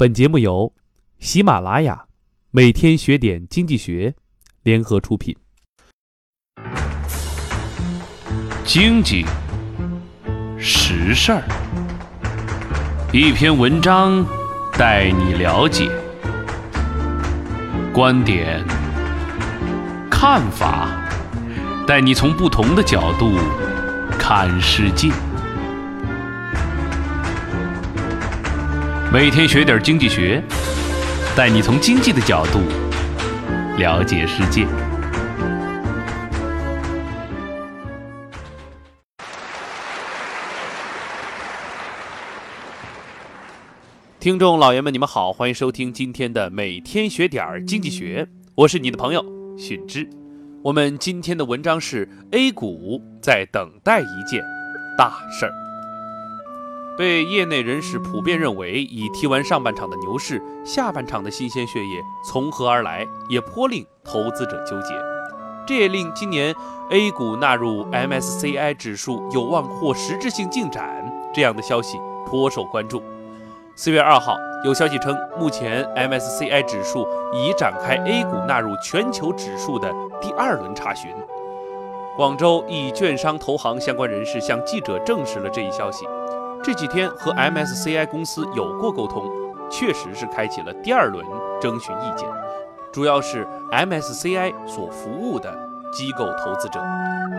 本节目由喜马拉雅、每天学点经济学联合出品。经济实事儿，一篇文章带你了解观点、看法，带你从不同的角度看世界。每天学点经济学，带你从经济的角度了解世界。听众老爷们，你们好，欢迎收听今天的每天学点儿经济学，我是你的朋友许之。我们今天的文章是 A 股在等待一件大事儿。被业内人士普遍认为，已踢完上半场的牛市，下半场的新鲜血液从何而来，也颇令投资者纠结。这也令今年 A 股纳入 MSCI 指数有望获实质性进展这样的消息颇受关注。四月二号，有消息称，目前 MSCI 指数已展开 A 股纳入全球指数的第二轮查询。广州一券商投行相关人士向记者证实了这一消息。这几天和 MSCI 公司有过沟通，确实是开启了第二轮征询意见，主要是 MSCI 所服务的机构投资者。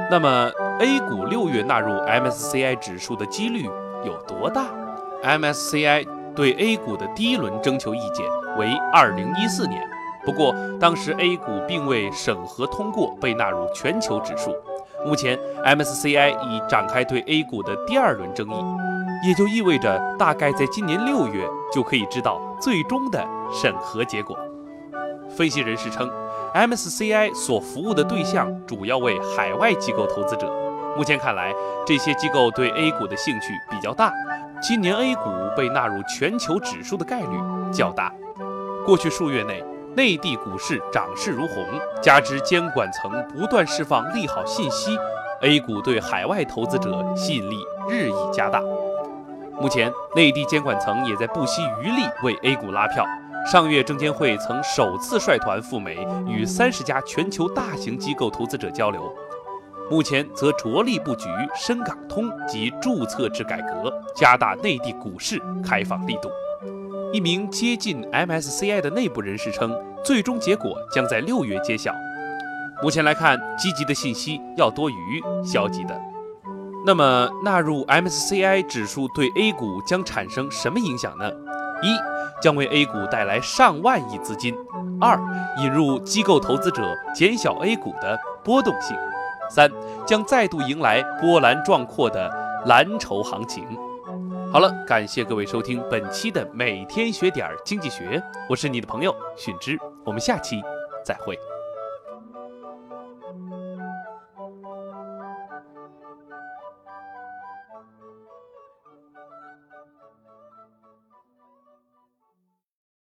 那么 A 股六月纳入 MSCI 指数的几率有多大？MSCI 对 A 股的第一轮征求意见为二零一四年，不过当时 A 股并未审核通过被纳入全球指数。目前 MSCI 已展开对 A 股的第二轮争议。也就意味着，大概在今年六月就可以知道最终的审核结果。分析人士称，MSCI 所服务的对象主要为海外机构投资者。目前看来，这些机构对 A 股的兴趣比较大，今年 A 股被纳入全球指数的概率较大。过去数月内，内地股市涨势如虹，加之监管层不断释放利好信息，A 股对海外投资者吸引力日益加大。目前，内地监管层也在不惜余力为 A 股拉票。上月，证监会曾首次率团赴美，与三十家全球大型机构投资者交流。目前，则着力布局深港通及注册制改革，加大内地股市开放力度。一名接近 MSCI 的内部人士称，最终结果将在六月揭晓。目前来看，积极的信息要多于消极的。那么，纳入 MSCI 指数对 A 股将产生什么影响呢？一，将为 A 股带来上万亿资金；二，引入机构投资者，减小 A 股的波动性；三，将再度迎来波澜壮阔的蓝筹行情。好了，感谢各位收听本期的每天学点经济学，我是你的朋友许之，我们下期再会。